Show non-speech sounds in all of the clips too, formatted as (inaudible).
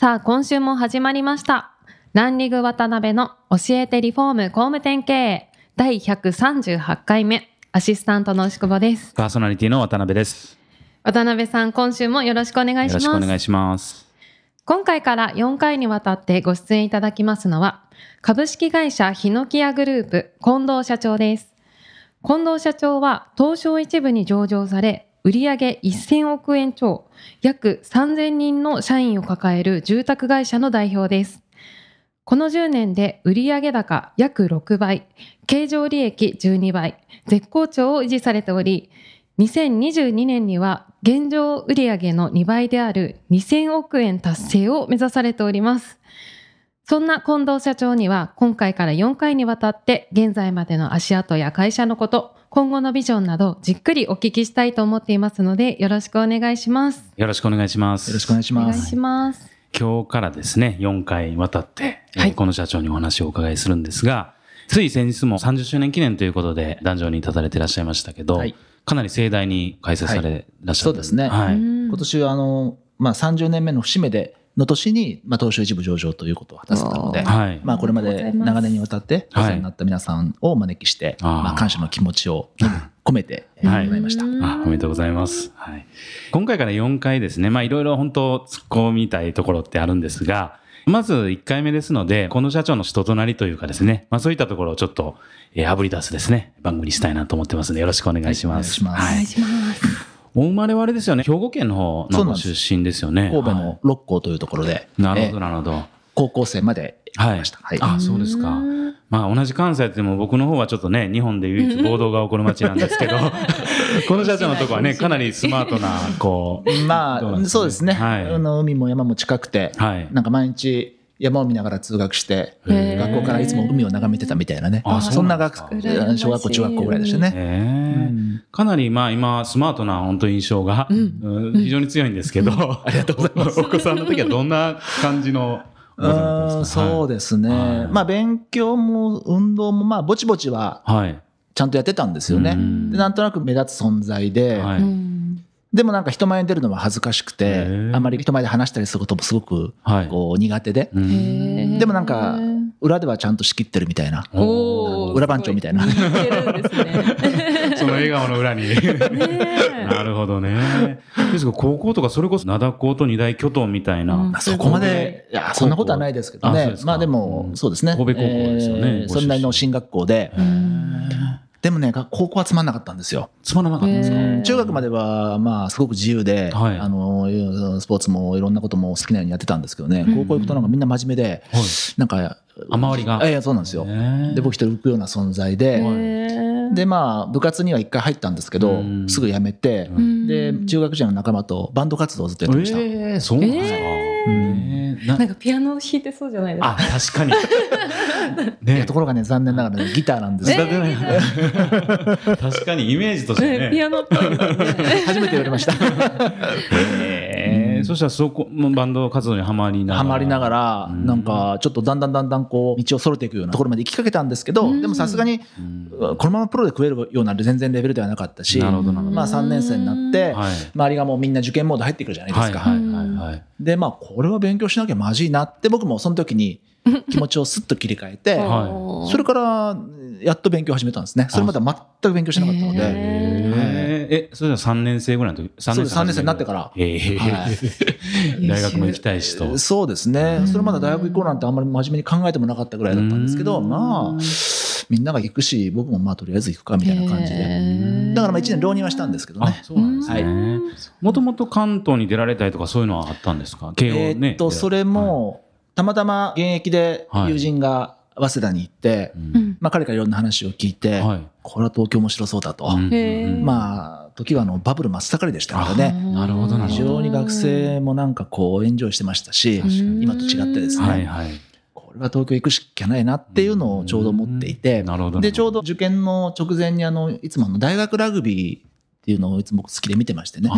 さあ今週も始まりましたランリング渡辺の教えてリフォーム工務店経営第138回目アシスタントの牛久保ですパーソナリティの渡辺です。渡辺さん今週もよろしくお願いしよろますしくお願いします。今回から4回にわたってご出演いただきますのは、株式会社ヒノキヤグループ近藤社長です。近藤社長は東証一部に上場され、売上1000億円超、約3000人の社員を抱える住宅会社の代表です。この10年で売上高約6倍、経常利益12倍、絶好調を維持されており、2022年には現状売上の2倍である2000億円達成を目指されております。そんな近藤社長には今回から4回にわたって現在までの足跡や会社のこと、今後のビジョンなどじっくりお聞きしたいと思っていますのでよろしくお願いします。よろしくお願いします。よろしくお願いします。お願いします。今日からですね、4回にわたって、はいえーこの社長にお話をお伺いするんですが、つい先日も30周年記念ということで、壇上に立たれていらっしゃいましたけど、はいかなり盛大に開催されらっしゃる、そうですねはい。うん今年はあの、まあ、30年目の節目での年に、まあ、東証一部上場ということを果たせたので、はい。まあ、これまで長年にわたってお世話になった皆さんをお招きして、あーまあ、感謝の気持ちを込めて行いました。うんあおめでとうございます。はい。今回から4回ですね、まあいろいろ本当突っ込みたいところってあるんですが、まず1回目ですので、この社長の人となりというかですね、まあそういったところをちょっと、えー、炙り出すですね、番組にしたいなと思ってますので、よろしくお願いします。はいお願いしますお願いします。お生まれはあれですよね、兵庫県の方の出身ですよね。神戸はの六甲というところで、いなるほど、えーなるほど。高校生まで行きました。はい。あ、そうですか。うん。まあ同じ関西っても僕の方はちょっとね、日本で唯一暴動が起こる街なんですけど、(laughs) この社長のとこはね、かなりスマートな、こう、(laughs) まあ、そうですね、はい。あの海も山も近くて、はい。なんか毎日山を見ながら通学して、学校からいつも海を眺めてたみたいなね、あそんな学小学校、中学校ぐらいでしたね。ええかなりまあ今スマートな本当印象が、うん非常に強いんですけど、ありがとうございます。お子さんの時はどんな感じのお子さんだったんうんですか？そうですね、はいまあ勉強も運動もまあぼちぼちははい。はい。ちゃんとやってたんですよねうん。でなんとなく目立つ存在で、はい。うんでもなんか人前に出るのは恥ずかしくへてーあまり人前で話したりすることもすごくはい。こう苦手で、うん。へーでもなんか裏ではちゃんと仕切ってるみたいな。裏番長みたいな。すご似てるんですね。(laughs) その笑顔の裏に。なるほどね。ですが高校とかそれこそ灘高と二大巨頭みたいな。うん。まあそこまで、い。や、そんなことはないですけどね。まあでもう、んそうですね。神戸高校ですよねえーそれなりの進学校で、でもね、が高校はつまんなかったんですよ。つまらなかったんですか、中学までは、まあ、すごく自由で、はい。あの、スポーツもいろんなことも好きなようにやってたんですけどね、うん。高校行くとなんかみんな真面目で、はい。なんか、あ周りが？ええそうなんですよ。で、僕一人浮くような存在で、で、まあ、部活には一回入ったんですけどう、ん。すぐ辞めて、で、中学時代の仲間とバンド活動をずっとやってました。ええそうなんですか？ななんかピアノ弾いてそうじゃないですか。あ、確かに。(laughs) ねところがね、残念ながらね、ギターなんですよ。確かにイメージとしてねピね。アノっぽね。(laughs) 初めて言われました。(laughs) ええそしたらそこのバンド活動にはまりながら。ハマりながら、うんなんかちょっとだんだんだんだんこう道をそれていくようなところまで行きかけたんですけど、うんでもさすがにうんこのままプロで食えるような全然レベルではなかったし、なるほどなるほどまあ3年生になって、はい。周りがもうみんな受験モード入ってくるじゃないですか。はいはいはいはい。でまあこれは勉強しなきゃまずいなって僕もその時に気持ちをスッと切り替えて、はそれからやっと勉強を始めたんですね。それまでは全く勉強しなかったのへで。ええ、え、それじゃ3年生ぐらいの時そうです3年生になってから (laughs) 大学も行きたいしと。(laughs) そうですね。それまだ大学行こうなんてあんまり真面目に考えてもなかったぐらいだったんですけど、うんまあ、みんなが行くし、僕もまあとりあえず行くかみたいな感じで。だからまあ1年浪人はしたんですけどあね、。そうなんですね。もともと関東に出られたりとかそういうのはあったんですか？慶え応ね。ーっと、それも、たまたま現役で友人が早稲田に行って、うん。まあ彼からいろんな話を聞いて、はい。これは東京面白そうだと。まあ、時はあのバブル真っ盛りでしたからね。なるほど非常に学生もなんかこうエンジョイしてましたし、今と違ってですね、はいはい。これは東京行くしかないなっていうのをちょうど思っていて。で、ちょうど受験の直前にあの、いつもあの大学ラグビーっていうのをいつも好きで見てましてね、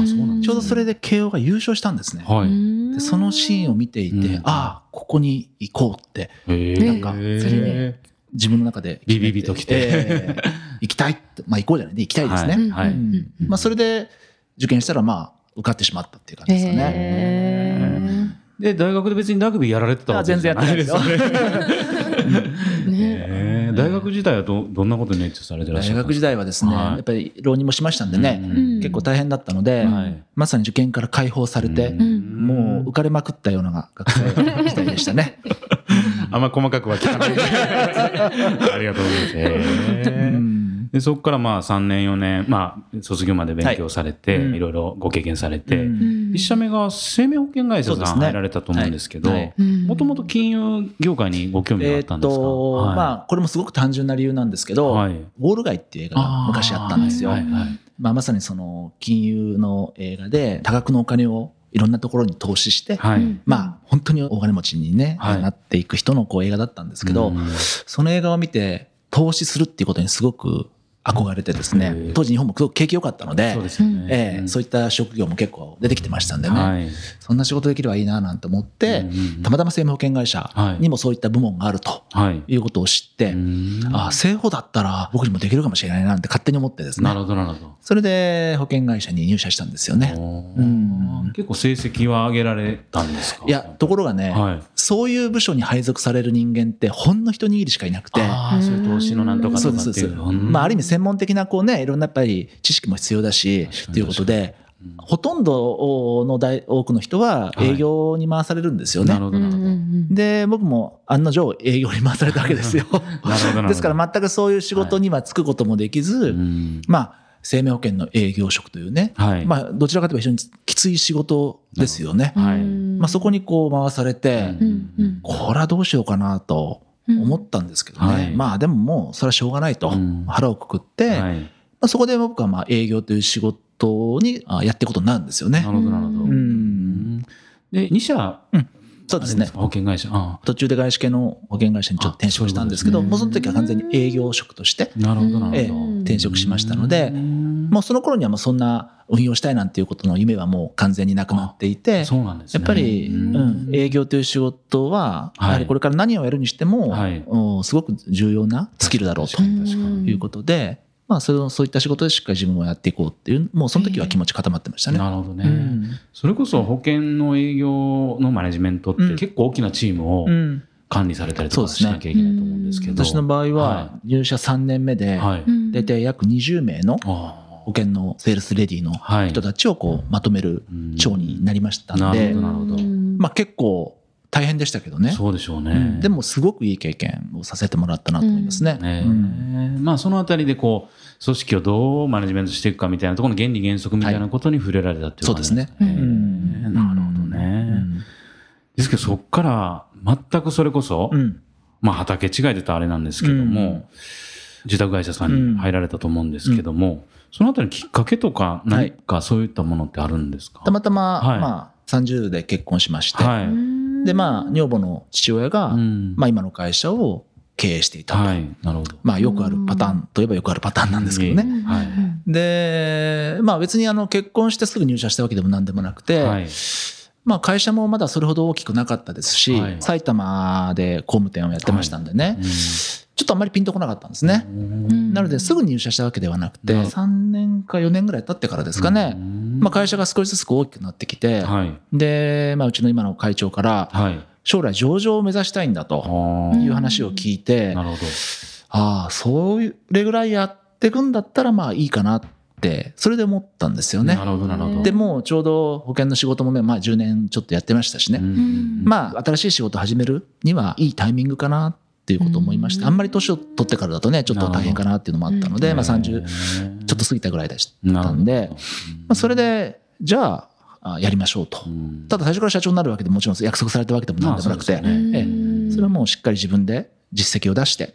ちょうどそれで慶応が優勝したんですね。はい。でそのシーンを見ていて、うんああ、ここに行こうってへなんかそれで自分の中で。ビビビときてええ行きたいって。まあ行こうじゃないね、行きたいですね。はいうんまあそれで受験したらまあ受かってしまったっていう感じですよね。へで、大学で別にラグビーやられてたわけあ全然やってないですよ。(laughs) ーね。大学時代はどどんなことに熱中されてらっしゃ大学時ったんですか？代はですね、はい。やっぱり浪人もしましたんでね、うん結構大変だったので、はい。まさに受験から解放されて、ん。もう浮かれまくったような学生時代でしたね。(laughs) あんま細かくは聞かない。(laughs) ありがとうございます。へー。うん。でそこからまあ3年4年、まあ、卒業まで勉強されて、はいろいろご経験されて、うん。一社目が生命保険会社さん入られたと思うんですけどもともと金融業界にご興味があえーっったんですか、まあ、これもすごく単純な理由なんですけど、はい。ウォール街っていう映画が昔あったんですよ。まあ、まさにその金融の映画で多額のお金をいろんなところに投資して、はい。うん。まあ、本当に大金持ちにね、はい。なっていく人のこう映画だったんですけど、うん。その映画を見て投資するっていうことにすごく憧れてですね当時日本もすごく景気良かったのでそうね。ええうんそういった職業も結構出てきてましたんでね、はいそんな仕事できればいいななんて思って、うんうんたまたま生命保険会社にもそういった部門があるとはい。いうことを知って、うんああ生保だったら僕にもできるかもしれないななんて勝手に思ってですねなるほど、なるほど。それで保険会社に入社したんですよね。うん結構成績は上げられたんですか？いやところがね、はい。そういう部署に配属される人間ってほんの一握りしかいなくて。ああ、そういう投資のなんとかとかっていう。そうですまあ、ある意味専門的なこうねいろんなやっぱり知識も必要だしということでほとんどの大多くの人は営業に回されるんですよね。なるほど、なるほど。で僕も案の定営業に回されたわけですよ。なるほどなるほどですから全くそういう仕事には就くこともできず、うんまあ生命保険の営業職というね、はい。まあどちらかというと非常にきつい仕事ですよね。はいまあそこにこう回されて、うんこれはどうしようかなと思ったんですけどね、はい。まあでももうそれはしょうがないと、うん。腹をくくって、まはい。あ、そこで僕はまあ営業という仕事にあやっていくことになるんですよね。な。るほど、なるほど。ううん。んで、2社、そうですね。保険会社。あ途中で外資系の保険会社にちょっと転職したんですけどういうもうその時は完全に営業職として、なるほど、なええるほど。転職しましたので、うんもうその頃にはもうそんな運用したいなんていうことの夢はもう完全になくなっていてそうなんですね。やっぱり、ううんん、営業という仕事は、はいやはりこれから何をやるにしても、はいうんすごく重要なスキルだろうということで、まあ、そのそういった仕事でしっかり自分をやっていこうっていう、もうその時は気持ち固まってましたね。なるほどね。うんそれこそ保険の営業のマネジメントってうん結構大きなチームをうん管理されたりとかそうですねしなきゃいけないと思うんですけど。私の場合はは入社3年目で、はい。大体約20名のあ保険のセールスレディのはい。人たちをこうまとめるうん長になりましたなので、るほどなるほど。まあ、結構大変でしたけどね。そうでしょううねん。でもすごくいい経験をさせてもらったなと思いますね。ねうん。まあそのあたりでこう組織をどうマネジメントしていくかみたいなところの原理原則みたいなことに触れられたっていうそうですね。うん。なるほどね。ですけどそこから全くそれこそ、うん。まあ畑違いでたらあれなんですけども、うん住宅会社さんに入られたと思うんですけども、そのあたりのきっかけとか何かそういったものってあるんですか、たまたま、はい。まあ、30で結婚しまして、はい。でまあ女房の父親が、うん。まあ、今の会社を経営していたと、はい。なるほど。まあ、よくあるパターンといえばよくあるパターンなんですけどね。うんはい。で、まあ、別にあの結婚してすぐ入社したわけでも何でもなくて、はい。まあ、会社もまだそれほど大きくなかったですし、はい。埼玉で工務店をやってましたんでね、うんちょっとあんまりピンとこなかったんですね。んなのですぐ入社したわけではなくて、なる3年か4年ぐらい経ってからですかね、うんまあ、会社が少しずつ大きくなってきて、はい。で、まあ、うちの今の会長から、はい。将来上場を目指したいんだとあいう話を聞いて、なるほど。ああ、それぐらいやっていくんだったらまあいいかなって、それで思ったんですよねな。るほど、なるほど。でもうちょうど保険の仕事もねまあ10年ちょっとやってましたしね、うんまあ新しい仕事始めるにはいいタイミングかなっていうことを思いまして、うん。あんまり年を取ってからだとねちょっと大変かなっていうのもあったので、まあ、30ちょっと過ぎたぐらいでしたんで、まあ、それでじゃああやりましょうと。ただ最初から社長になるわけでもちろん約束されたわけでも何でもなくて、ええ。それはもうしっかり自分で実績を出して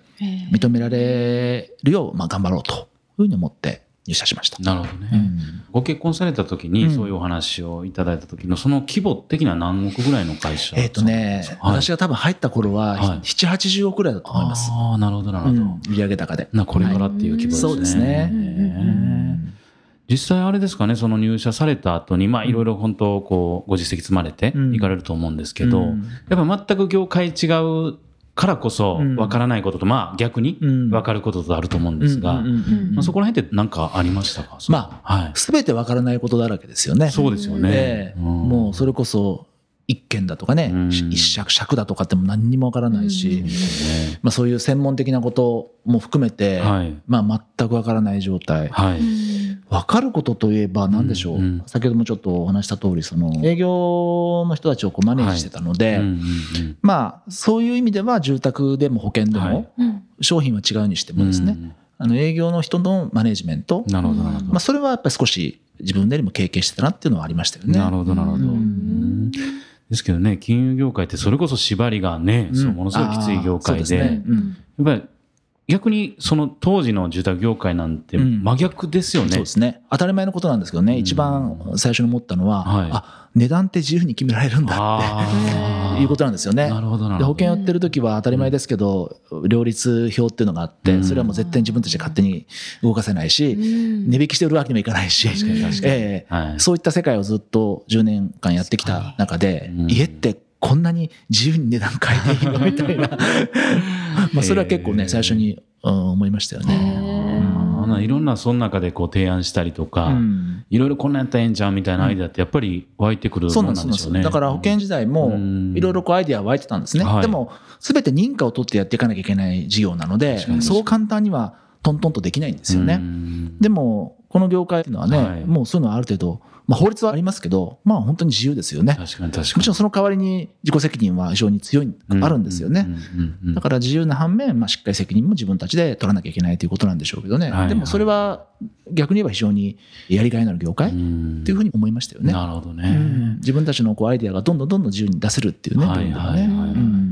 認められるようまあ頑張ろうというふうに思って入社しました。なるほどね。うんご結婚された時にそういうお話をいただいた時のその規模的な何億ぐらいの会社えっ、とね、はい私が多分入った頃は、はい7、80億ぐらいだと思います。ああ、なるほど、なるほど。うん売上高で。なこれからっていう規模ですね。そうですね実際あれですかね、その入社された後に、まあいろいろ本当、こう、ご実績積まれてうんいかれると思うんですけど、うんやっぱ全く業界違うからこそ、うん。わからないことと、まあ逆にうん。わかることとあると思うんですが、そこら辺って何かありましたか？まあ、はい。すべてわからないことだらけですよね。そうですよね。ええ。もうそれこそ一件だとかね、うん。一尺尺だとかっても何にもわからないし、うん。まあ、そういう専門的なことも含めて、はい。まあ、全くわからない状態。はい。わかることといえば何でしょう、うん。うん先ほどもちょっとお話した通り、その営業の人たちをこうマネージしてたので、うんうんうんまあ、そういう意味では住宅でも保険ではい。も、うん。商品は違うにしてもですね、うんあの営業の人のマネージメント、なるほど、なるほど。まあ、それはやっぱり少し自分でも経験してたなっていうのはありましたよね。なるほど、なるほど。うん。うんですけどね、金融業界ってそれこそ縛りがね、そうものすごいきつい業界で、ですね。うん。やっぱり逆にその当時の住宅業界なんてうん。真逆ですよね。そうですね。当たり前のことなんですけどね、うん。一番最初に思ったのは、はい。あ、値段って自由に決められるんだ。って。(laughs) いうことなんですよね。なるほど、なるほど。険を売ってる時は当たり前ですけど、両立表っていうのがあって、うん。それはもう絶対に自分たちで勝手に動かせないし、値引きして売るわけにもいかないし、ええ。はい。そういった世界をずっと10年間やってきた中で、うん。家ってこんなに自由に値段変えていいの？みたいな、(laughs) まあそれは結構ね、最初に、うん思いましたよへね。いろんなその中でこう提案したりとか、うん。いろいろこんなんやったらええんちゃうみたいなアイデアってやっぱり湧いてくるもそうなんですのなんでしょうね。だから保険時代もうん。いろいろこうアイデアは湧いてたんですね。はい。でも、すべて認可を取ってやっていかなきゃいけない事業なのでそう簡単にはトントンとできないんですよね。うんでも、この業界っていうのはね、はいもうそういうのはある程度、まあ法律はありますけど、まあ本当に自由ですよね。確かに確かに。もちろんその代わりに自己責任は非常に強い、あるんですよね。だかから自由な反面、まあ、しっかり責任も自分たちで取らなきゃいけないということなんでしょうけどね。はいでもそれは逆に言えば非常にやりがいのある業界っっていうふうに思いましたよね。なるほどね。うん自分たちのこうアイデアがどんどんどんどん自由に出せるっていうね、はいはね。はいはいうん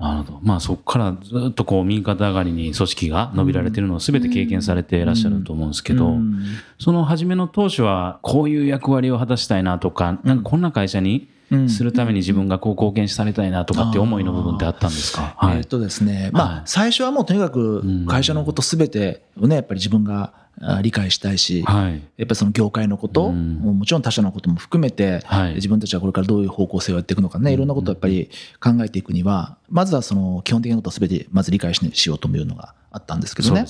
なるほど。まあそこからずっとこう右肩上がりに組織が伸びられてるのを全て経験されていらっしゃると思うんですけど、うん。その初めの当初はこういう役割を果たしたいなとか、なんかこんな会社にうん。するために自分がこう貢献されたいなとかっていう思いの部分ってあったんですか？はい。えーっ。とですね、まはい。あ、最初はもうとにかく会社のことすべてをね、やっぱり自分があ理解したいし、はい。やっぱりその業界のこと、うんもちろん他社のことも含めて、はい自分たちはこれからどういう方向性をやっていくのかね、いろんなことをやっぱり考えていくには、まずはその基本的なことをすべてまず理解ししようというのがあったんですけどねね。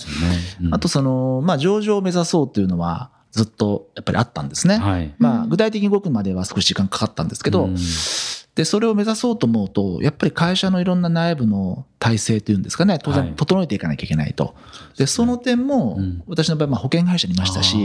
うんあとその、まあ上場を目指そうというのはずっとやっぱりあったんですね。はい。まあ具体的に動くまでは少し時間かかったんですけど、うんで、それを目指そうと思うと、やっぱり会社のいろんな内部の体制というんですかね、当はい然整えていかなきゃいけないと。で、その点もうん、私の場合、まあ保険会社にいましたし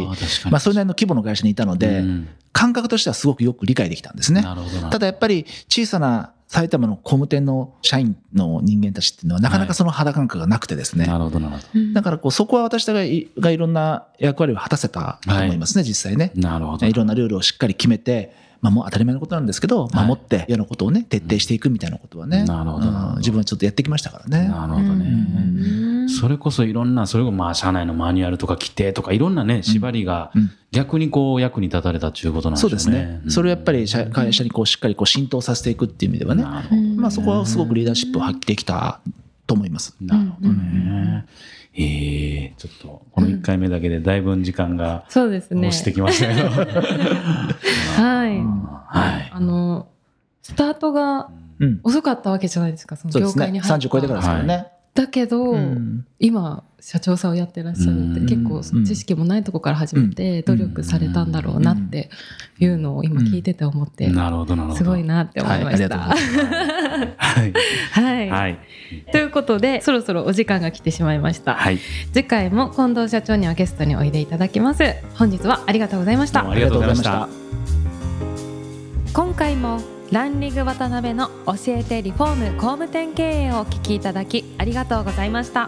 あまあそれなりの規模の会社にいたので、うん感覚としてはすごくよく理解できたんですね。ただやっぱり小さな埼玉の工務店の社員の人間たちっていうのはなかなかその肌感覚がなくてですね。なるほどなるほだからこうそこは私がいがいろんな役割を果たせたと思いますね、実際ね。ど。なるほど。いろんなルールをしっかり決めて、まあ、もう当たり前のことなんですけど、はい守って嫌なことをね、徹底していくみたいなことはね、なるほどなるほどうん自分はちょっとやってきましたからね。なるほどね。それこそいろんな、それこそまあ社内のマニュアルとか規定とかいろんなね、縛りがうん逆にこう役に立たれたっていうことなんでしょそううですね。それをやっぱり社会社にこうしっかりこう浸透させていくっていう意味ではね、なるほど。まあそこはすごくリーダーシップを発揮できたと思います。なるほどね。ええちょっと、この1回目だけでだいぶ時間がそうですね押してきましたけど。(laughs) はい、はい。あのスタートがうん。遅かったわけじゃないですかその。業界に入った30超えてからですからね。だけど、うん今社長さんをやってらっしゃるってうん結構知識もないとこから始めて努力されたんだろうなっていうのを今聞いてて思ってなるほど、なるほど。すごいなって思いました。はいありがとうございはい。はい、はい。ということでそろそろお時間が来てしまいました、はい。次回も近藤社長にはゲストにおいでいただきます本日はありがとうございましたありがとうございました。今回もランリング渡辺の教えてリフォーム工務店経営をお聞きいただきありがとうございました